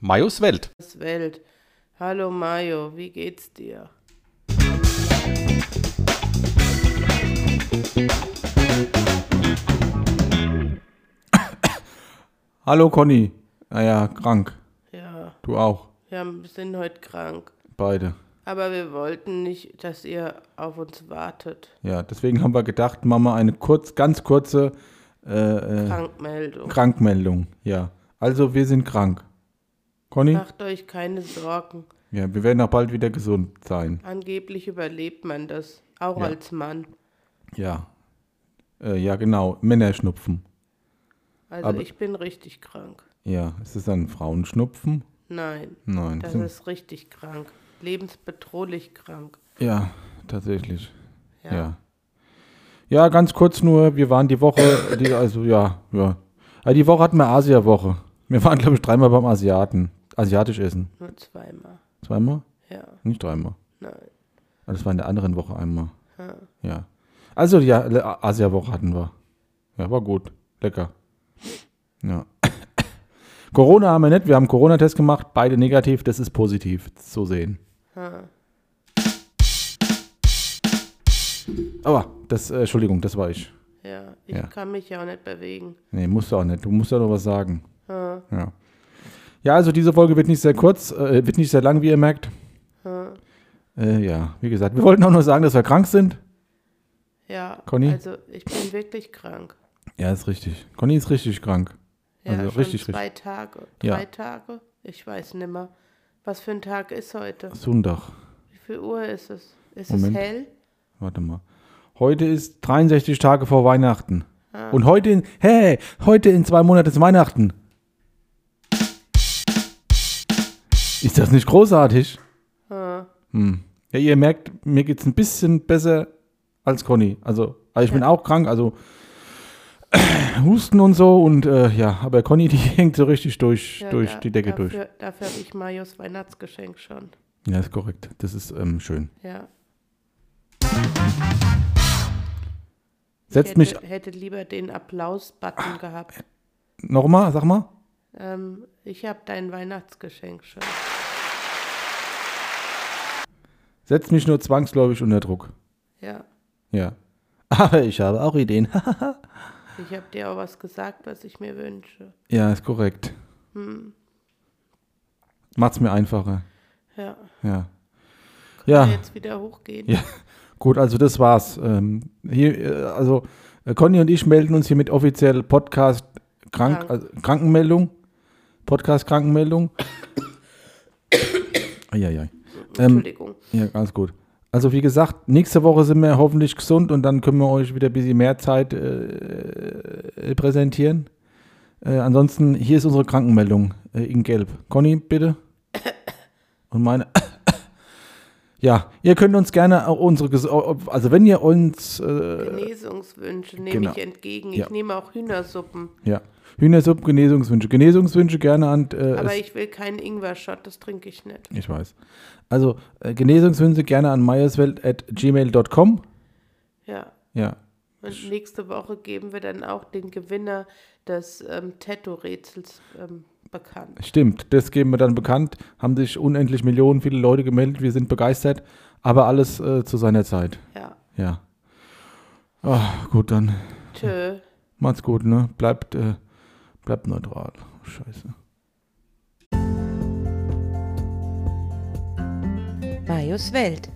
Majos Welt. Welt. Hallo Mayo, wie geht's dir? Hallo Conny. Naja, krank. Ja, Du auch. wir sind heute krank. Beide. Aber wir wollten nicht, dass ihr auf uns wartet. Ja, deswegen haben wir gedacht, machen wir eine kurz, ganz kurze äh, äh, Krankmeldung. Krankmeldung. Ja. Also wir sind krank. Conny? Macht euch keine Sorgen. Ja, wir werden auch bald wieder gesund sein. Angeblich überlebt man das. Auch Ja. als Mann. Ja. Äh, ja, genau. Männerschnupfen. Also Aber- ich bin richtig krank. Ja. Ist es dann Frauenschnupfen? Nein, Nein. das ist richtig krank. Lebensbedrohlich krank. ja, tatsächlich. Ja. Ja. Ja. ganz kurz nur, wir waren die Woche, die, also ja, ja. Also die Woche hatten wir Asia-Woche. Wir waren, glaube ich, dreimal beim Asiaten. Asiatisch essen. Nur zweimal. Zweimal? Ja, Nicht dreimal. nein. Ah, Das war in der anderen Woche einmal. Ja. Ja. Also ja, Le- Asia-Woche hatten wir. Ja, war gut. Lecker. Ja. Corona haben wir nicht. Wir haben einen Corona-Test gemacht. Beide negativ. Das ist positiv zu sehen. Ha. Aber, das, äh, Entschuldigung, das war ich. Ja, ich Ja. kann mich ja auch nicht bewegen. Nee, musst du auch nicht. Du musst ja noch was sagen. Ha. Ja. Ja, also diese Folge wird nicht sehr kurz, äh, wird nicht sehr lang, wie ihr merkt. Ha. Äh, ja, wie gesagt, wir wollten auch nur sagen, dass wir krank sind. Ja, Conny? also ich bin wirklich krank. Ja, ist richtig. Conny ist richtig krank. Ja, Also schon richtig, zwei Tage, Ja. drei Tage. Ich weiß nimmer. Was für ein Tag ist heute? Sonntag. Wie viel Uhr ist es? Ist Moment. es hell? Warte mal. Heute ist 63 Tage vor Weihnachten. Ah. Und heute in, hey, heute in zwei Monaten ist Weihnachten. Ist das nicht großartig? Ah. Hm. Ja, ihr merkt, mir geht es ein bisschen besser als Conny. Also, also ich bin auch krank, also Husten und so und äh, ja, aber Conny, die hängt so richtig durch, Ja, durch da- die Decke dafür, durch. Dafür habe ich Marios Weihnachtsgeschenk schon. Ja, ist korrekt. Das ist ähm, schön. Ja. Setzt ich mich hätte, hätte lieber den Applaus-Button gehabt. nochmal, sag mal. Ähm, ich habe dein Weihnachtsgeschenk schon. Setzt mich nur zwangsläufig unter Druck. Ja. Ja. Aber ich habe auch Ideen. Ich habe dir auch was gesagt, was ich mir wünsche. ja, ist korrekt. Hm. Macht's mir einfacher. Ja. Ja. Kann Ja, jetzt wieder hochgehen. Ja. Gut, also das war's. Ähm, hier, äh, also äh, Conny und ich melden uns hier mit offiziell Podcast Krank, Krank. Also, Krankenmeldung. Podcast Krankenmeldung. Eieiei. Ähm, Entschuldigung. ja, ganz gut. Also wie gesagt, nächste Woche sind wir hoffentlich gesund und dann können wir euch wieder ein bisschen mehr Zeit äh, präsentieren. Äh, ansonsten, hier ist unsere Krankenmeldung äh, in Gelb. Conny, bitte. Und meine. Ja, ihr könnt uns gerne auch unsere, also wenn ihr uns, äh, Genesungswünsche nehme genau. ich entgegen. Ja. Ich nehme auch Hühnersuppen. ja, Hühnersuppe, Genesungswünsche. Genesungswünsche gerne an, äh, Aber ich will keinen Ingwer-Shot, das trinke ich nicht. ich weiß. Also, äh, Genesungswünsche gerne an meierswelt.gmail.com. Ja. Ja, Und nächste Woche geben wir dann auch den Gewinner des ähm, Tattoo-Rätsels ähm, bekannt. Stimmt, das geben wir dann bekannt. Haben sich unendlich Millionen viele Leute gemeldet. Wir sind begeistert. Aber alles äh, zu seiner Zeit. Ja. Ja. Ach, gut, dann Tschö. macht's gut, ne? Bleibt, äh, bleibt neutral. Scheiße. Majos Welt.